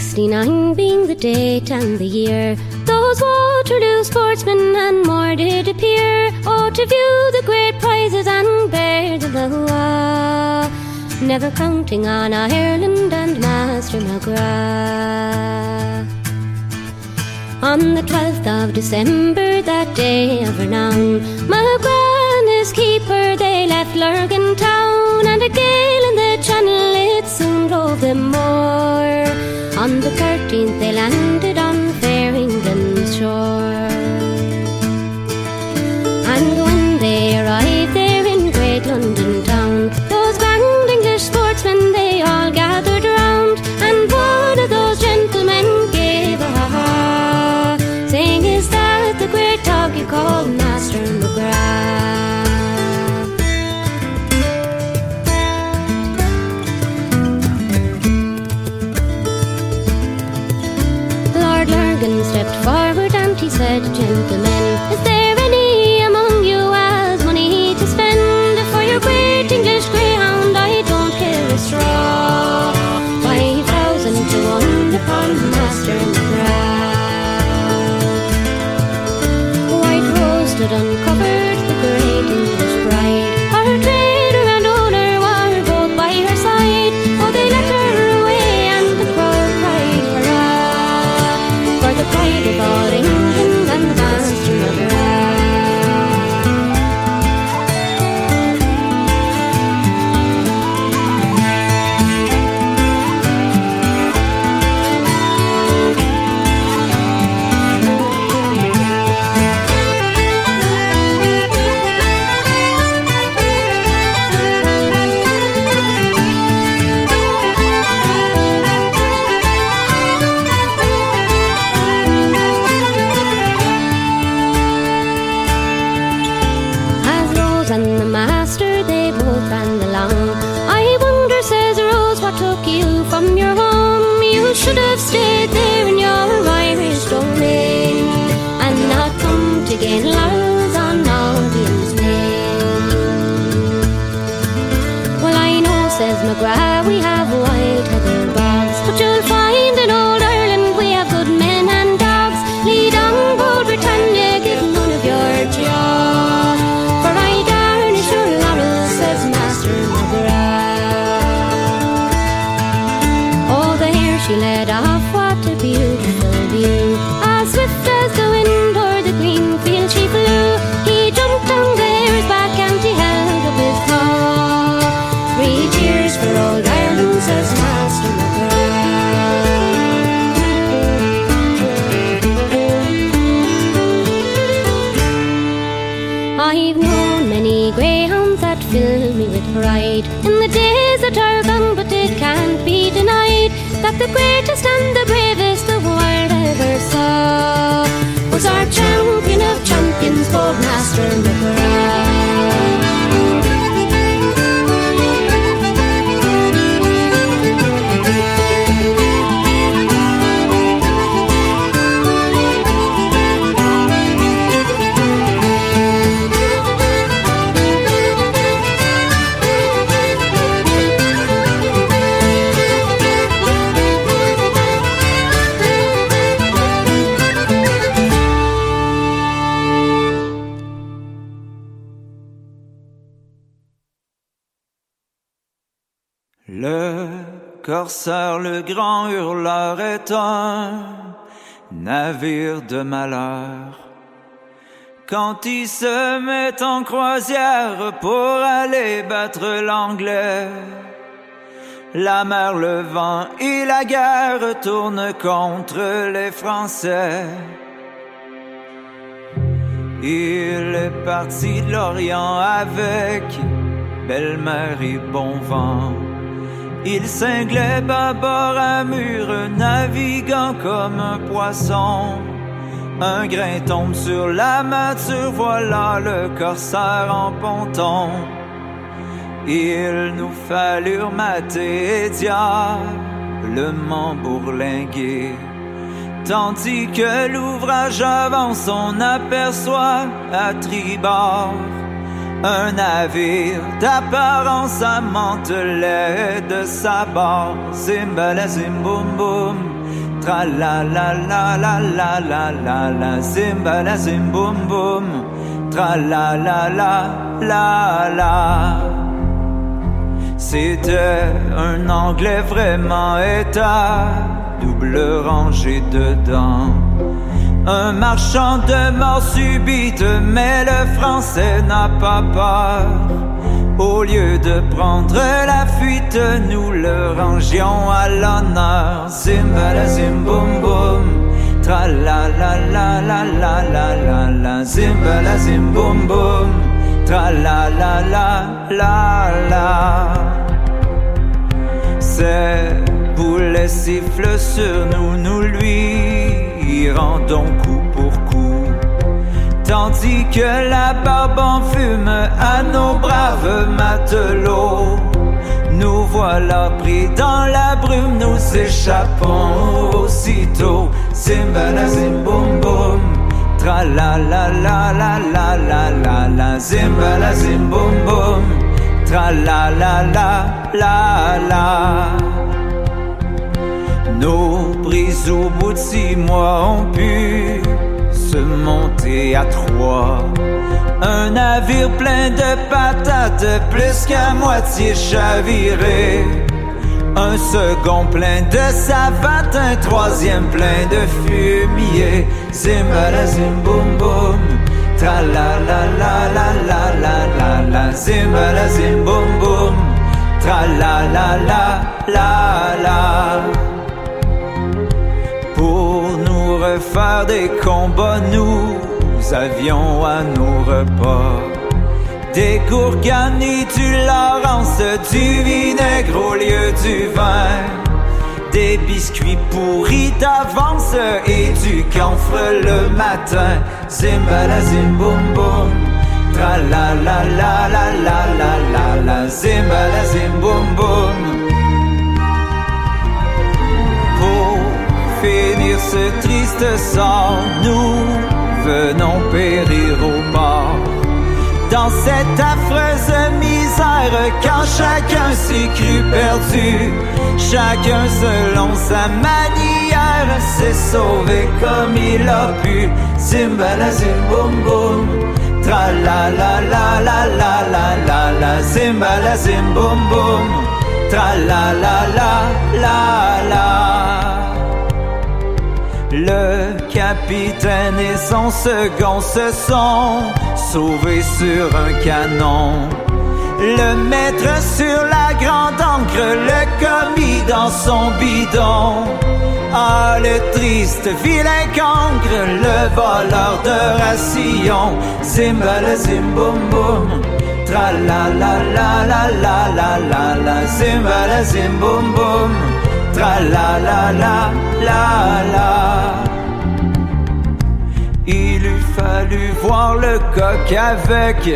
69 being the date and the year. Those Waterloo sportsmen and more did appear, oh, to view the great prizes and bear the loa. Never counting on Ireland and Master McGrath. On the 12th of December, that day of renown, McGrath and his keeper, they left Lurgan town, and a gale in the channel, it soon drove them more. On the 13th, they landed on fair England's shore. And when they arrived there in great London town, those grand English sportsmen, they all gathered round, and one of those gentlemen gave a ha-ha, saying, is that the great dog you call Master grand hurleur est un navire de malheur. Quand il se met en croisière pour aller battre l'anglais, la mer, le vent et la guerre tournent contre les Français. Il est parti de l'Orient avec belle-mère et bon vent. Il cinglait bâbord à mur, naviguant comme un poisson. Un grain tombe sur la mature, voilà le corsaire en ponton. Il nous fallut mater et diablement bourlinguer. Tandis que l'ouvrage avance, on aperçoit à tribord un navire d'apparence amantelé de sa barre. Zimbala zim boum boum, tra la la. C'était un anglais vraiment état, double rangée dedans. Un marchand de mort subite, mais le français n'a pas peur. Au lieu de prendre la fuite, nous le rangions à l'honneur. Zimbala zim boum boum, tra la la la la la la la la. Zimbala zim boum boum, tra la la la la la. Ces boulets sifflent sur nous, nous lui rendons coup pour coup. Tandis que la barbe en fume à nos braves matelots. Nous voilà pris dans la brume, nous échappons aussitôt. Zimbala zim boum boum, tra la la la la la la la la. Zimbala zim boum boum, tra. Nos brises au bout de six mois ont pu se monter à trois. Un navire plein de patates, plus qu'à moitié chaviré. Un second plein de savates, un troisième plein de fumier. Zimbala zim boum boum, tra la la la la la la la la. Boum boum, tra la la la la la. Refaire des combats, nous avions à nos repas des gourganes et du Laurence, du vinaigre au lieu du vin, des biscuits pourris d'avance et du camphre le matin. Zimbala zim boum tra la la la la la ce triste sort, nous venons périr au bord. Dans cette affreuse misère, quand chacun s'est cru perdu, chacun selon sa manière s'est sauvé comme il a pu. Zimbala zim boum boum, la la. Capitaine et son second se sont sauvés sur un canon. Le maître sur la grande encre, le commis dans son bidon. Ah, le triste vilain cancre, le voleur de ration. Zimbala zim boum tra la la la la la la la la. Zimbala zim boum boum, tra la la la la la. Fallu voir le coq avec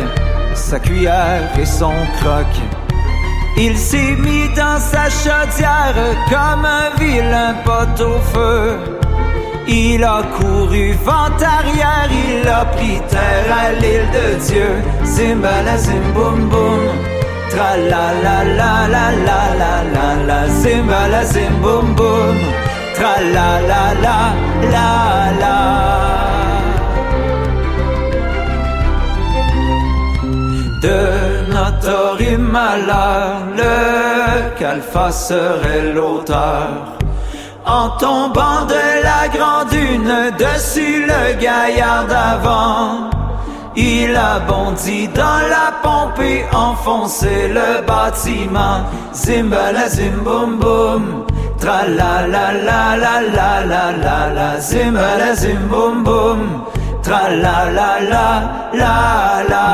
sa cuillère et son croc. Il s'est mis dans sa chaudière comme un vilain pot au feu. Il a couru vent arrière, il a pris terre à l'île de Dieu. Zimbala zim boum boum, tra la la la la la la la la. Zimbala zim boum boum, tra la la la la la. De notre malheur, le qu'Alpha serait l'auteur. En tombant de la grande dune dessus le gaillard d'avant, il a bondi dans la pompe et enfoncé le bâtiment. Zimbala zim boum boum, tra la la la la la la la la, zimbala zim boum boum, tra la la la la la.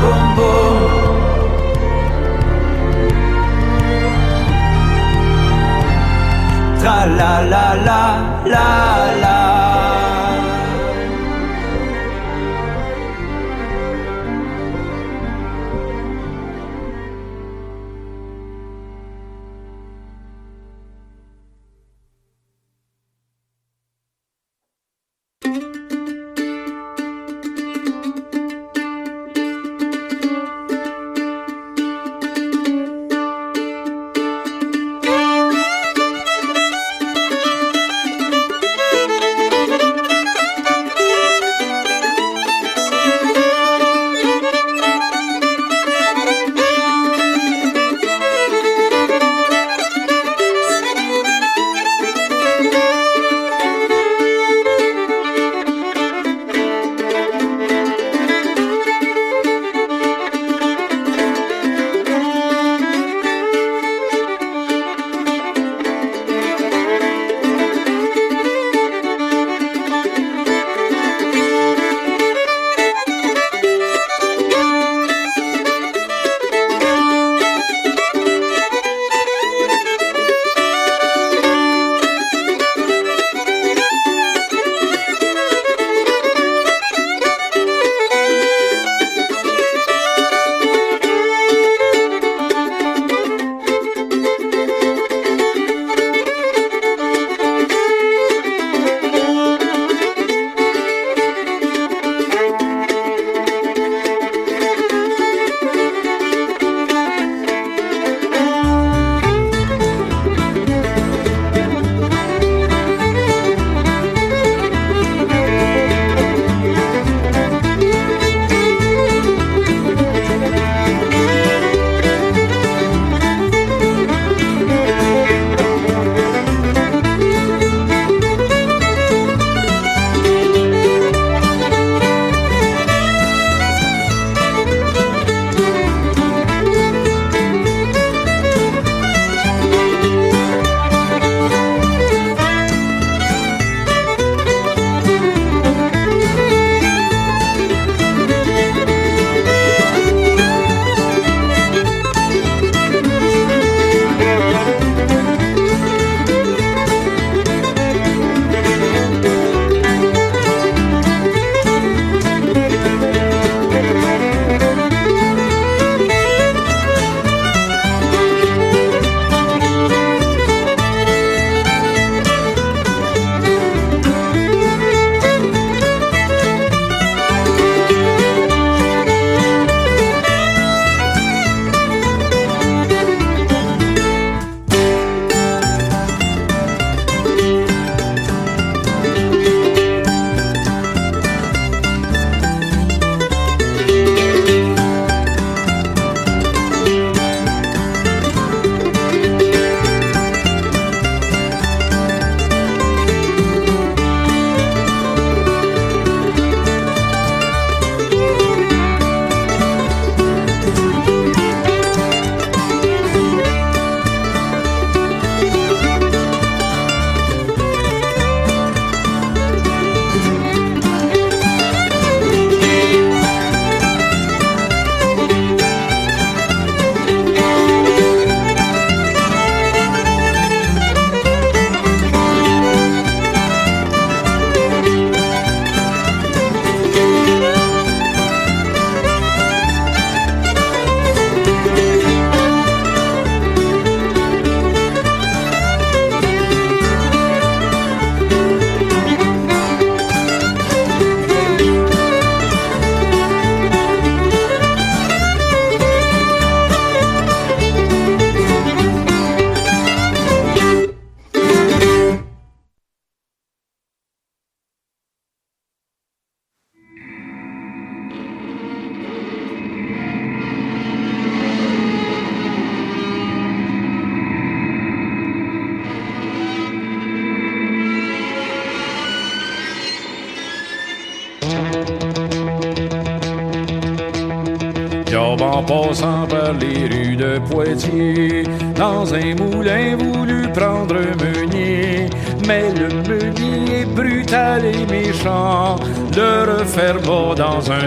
Boum boum. Tra la la la la la.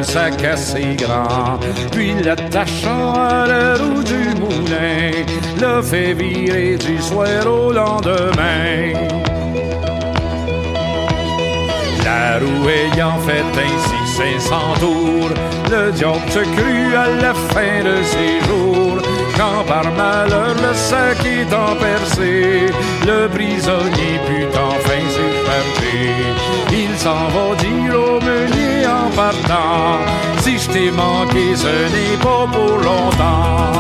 Sac assez grand, puis l'attachant à la roue du moulin, le fait virer du soir au lendemain. La roue ayant fait ainsi 500 tours, le diable se crut à la fin de ses jours. Quand par malheur le sac étant percé, le prisonnier put enfin s'échapper. Il s'en va dire au meunier en partant, si je t'ai manqué, ce n'est pas pour longtemps.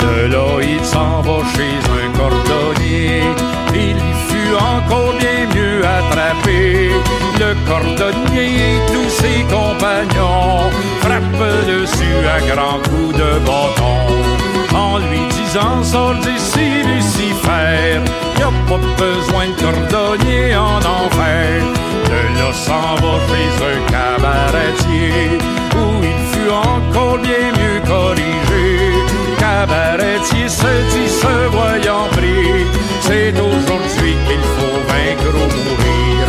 De là, il s'en va chez un cordonnier. Il y fut encore bien mieux attrapé. Le cordonnier et tous ses compagnons frappent dessus à grands coups de bâton. En lui disant, sors d'ici, Lucifer, y a pas besoin de cordonnier en enfer. S'en va un cabaretier, où il fut encore bien mieux corrigé cabaretier se dit se voyant pris. C'est aujourd'hui qu'il faut vaincre ou mourir.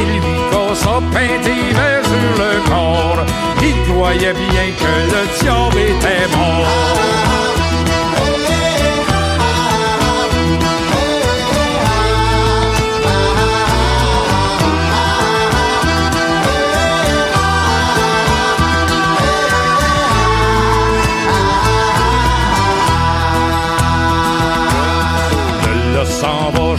Il lui causa pain d'hiver sur le corps. Il croyait bien que le diable était mort.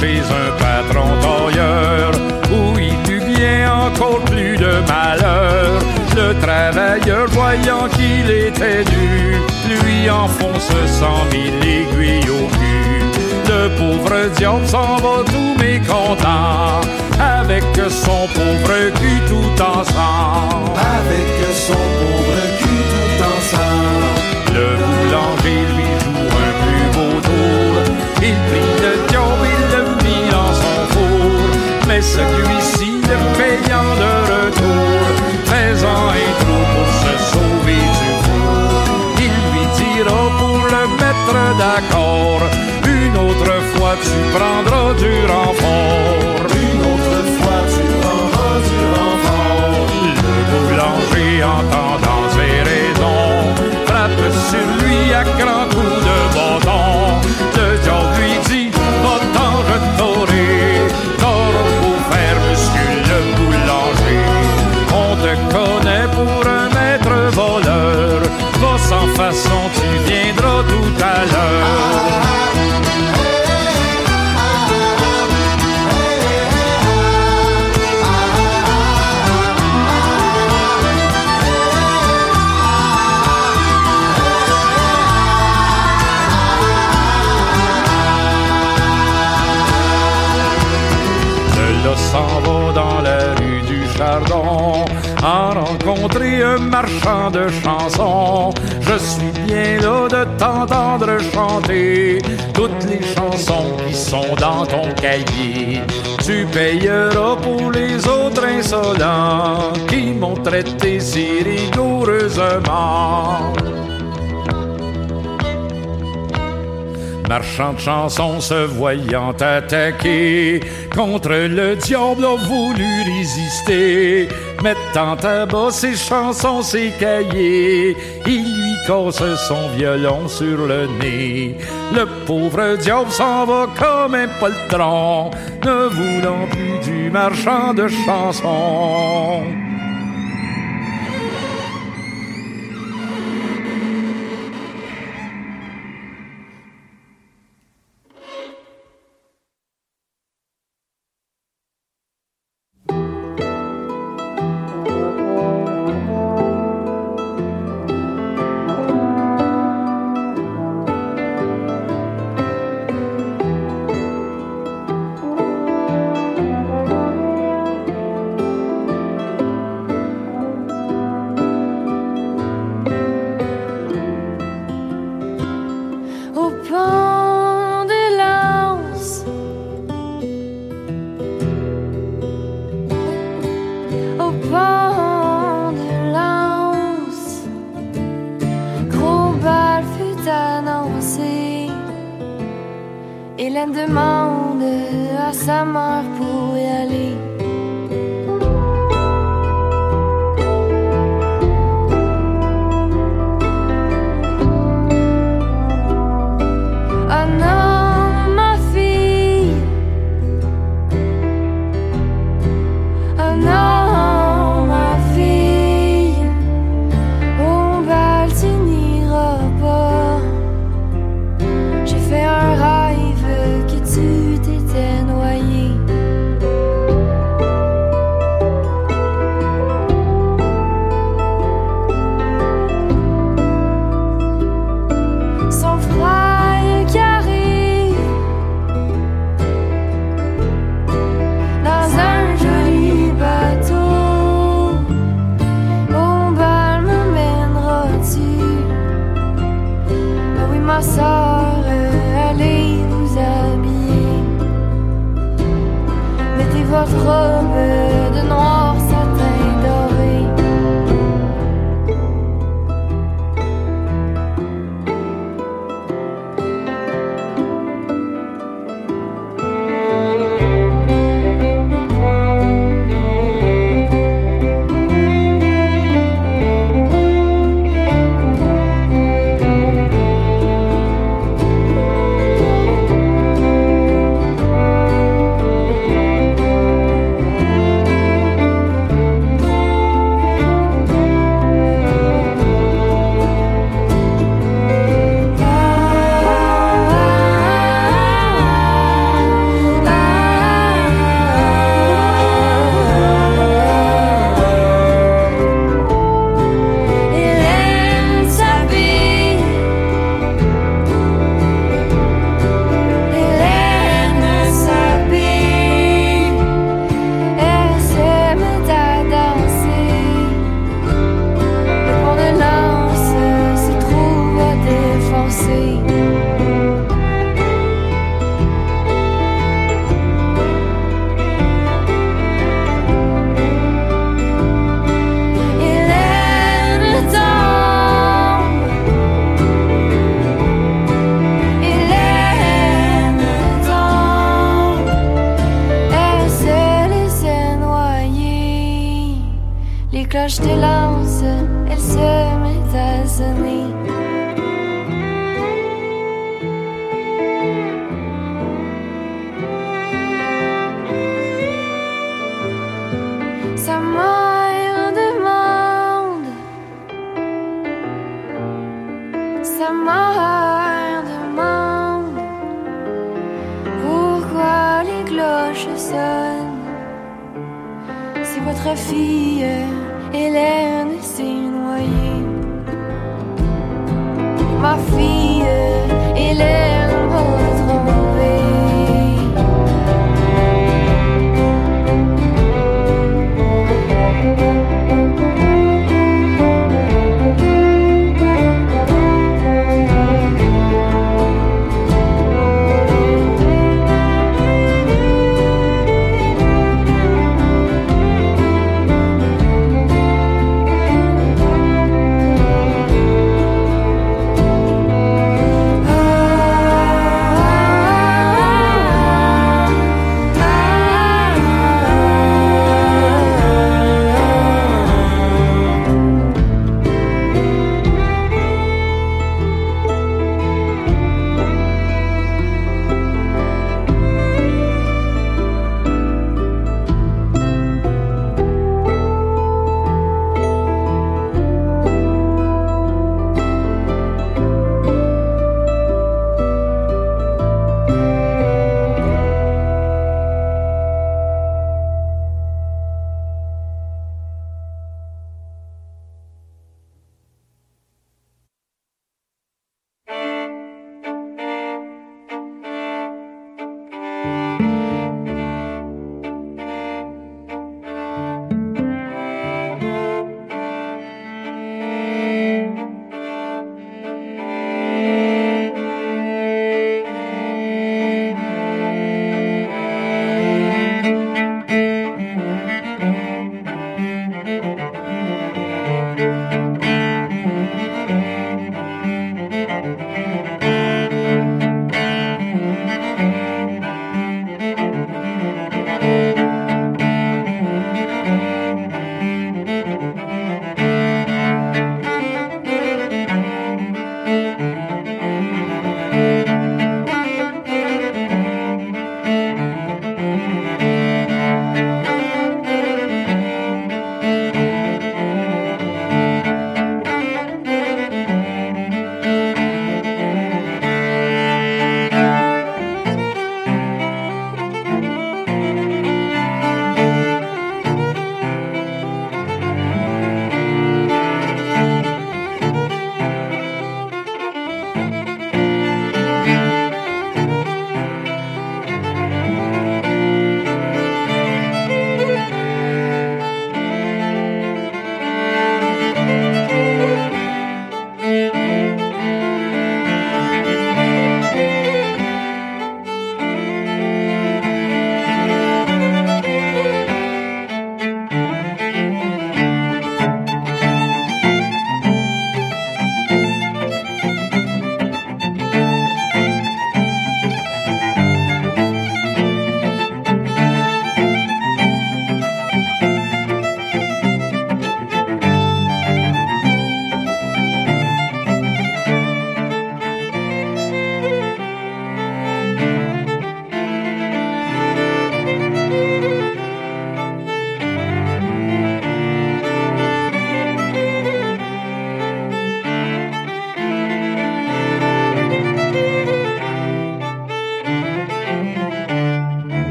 Chez un patron tailleur où il eut bien encore plus de malheur. Le travailleur voyant qu'il était nu, lui enfonce cent mille aiguilles au cul. Le pauvre diable s'en va tout mécontent avec son pauvre cul tout ensemble. Avec son pauvre cul tout ensemble. Le boulanger lui joue un plus beau tour. Il prit le Celui-ci, le payant de retour, faisant un trou pour se sauver du four. Il lui dira pour le mettre d'accord. Une autre fois tu prendras du renfort. Une autre fois tu prendras du renfort. Le boulanger entendant Marchand de chansons se voyant attaqué contre le diable a voulu résister. Mettant à bas ses chansons, ses cahiers, il lui casse son violon sur le nez. Le pauvre diable s'en va comme un poltron, ne voulant plus du marchand de chansons. pendulance. Au pendulance, gros bal fut annoncé. Hélène demande à sa mère pour y aller.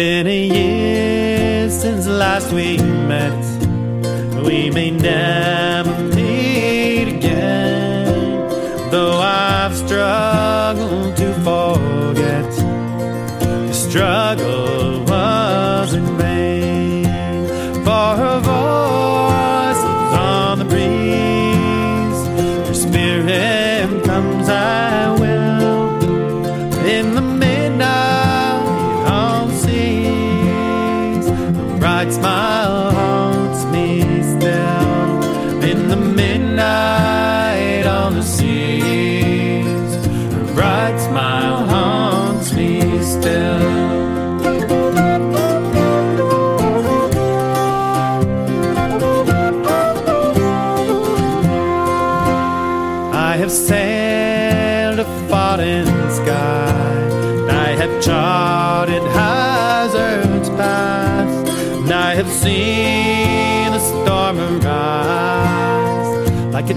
been a year since last we met. We may never meet again, though I've struggled to forget. Struggle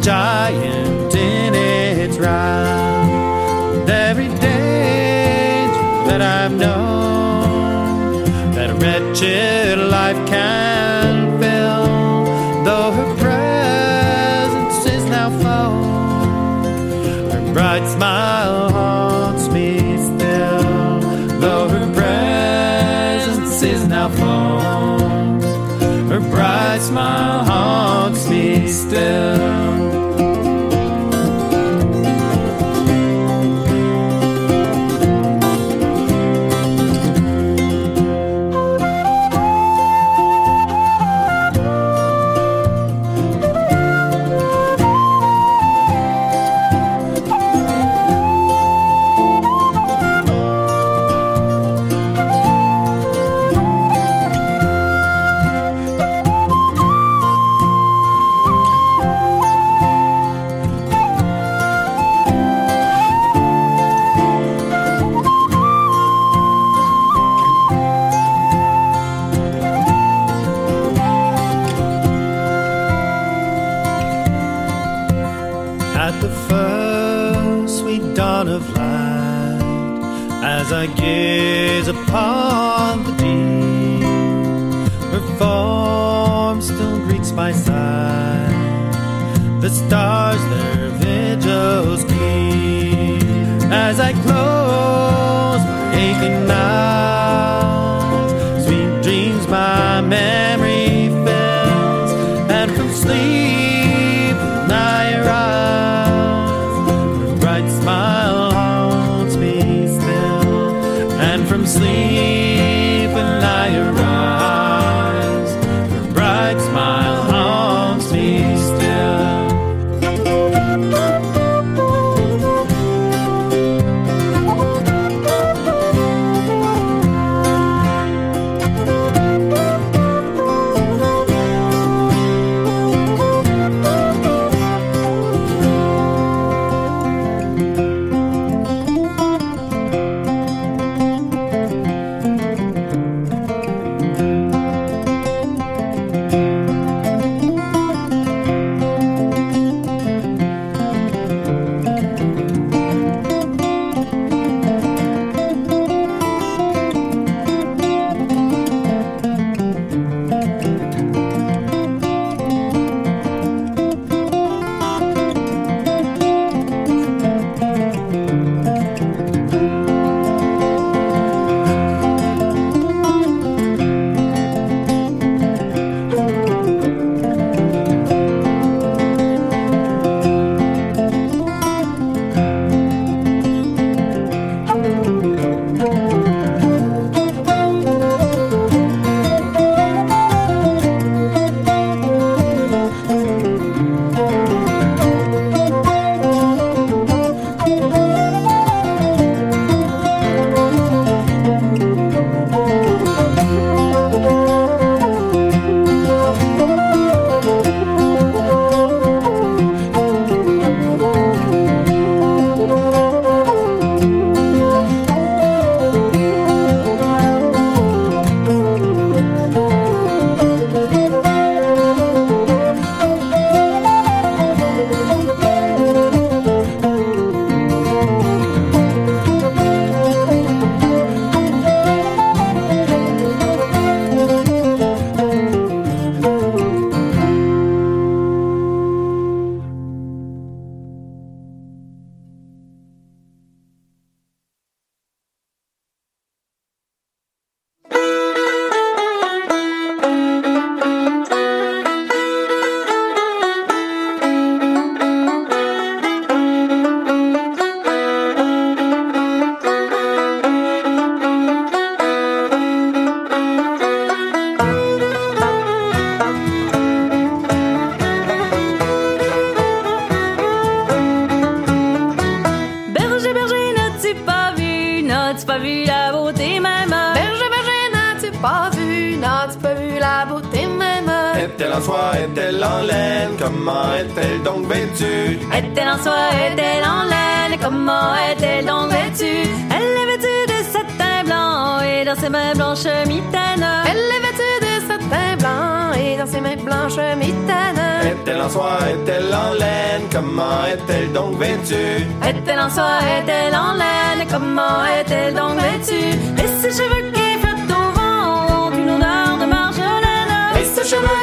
giant in its right. Comment est-elle donc vêtue? Est-elle en soie, est-elle en laine? Comment est-elle donc vêtue? Elle est vêtue de satin blanc Et dans ses mains blanches mitaines. Elle est vêtue de satin blanc Et dans ses mains blanches mitaines. Est-elle en soie, est-elle en laine? Comment est-elle donc vêtue? Est-elle en soie, est-elle en laine? Comment est-elle donc vêtue? Et ses cheveux qui flottent au vent Ont une odeur de marjolaine. Et ses cheveux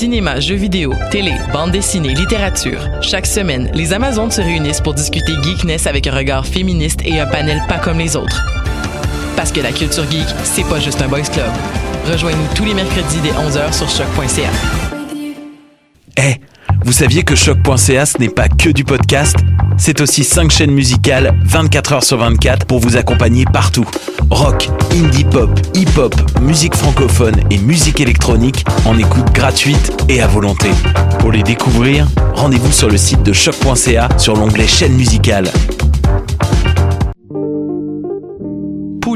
Cinéma, jeux vidéo, télé, bande dessinée, littérature. Chaque semaine, les Amazones se réunissent pour discuter geekness avec un regard féministe et un panel pas comme les autres. Parce que la culture geek, c'est pas juste un boys club. Rejoignez-nous tous les mercredis dès 11h sur choc.ca. Eh, vous saviez que choc.ca ce n'est pas que du podcast? C'est aussi 5 chaînes musicales 24 heures sur 24 pour vous accompagner partout. Rock, indie pop, hip-hop, musique francophone et musique électronique en écoute gratuite et à volonté. Pour les découvrir, rendez-vous sur le site de choc.ca sur l'onglet chaîne musicale.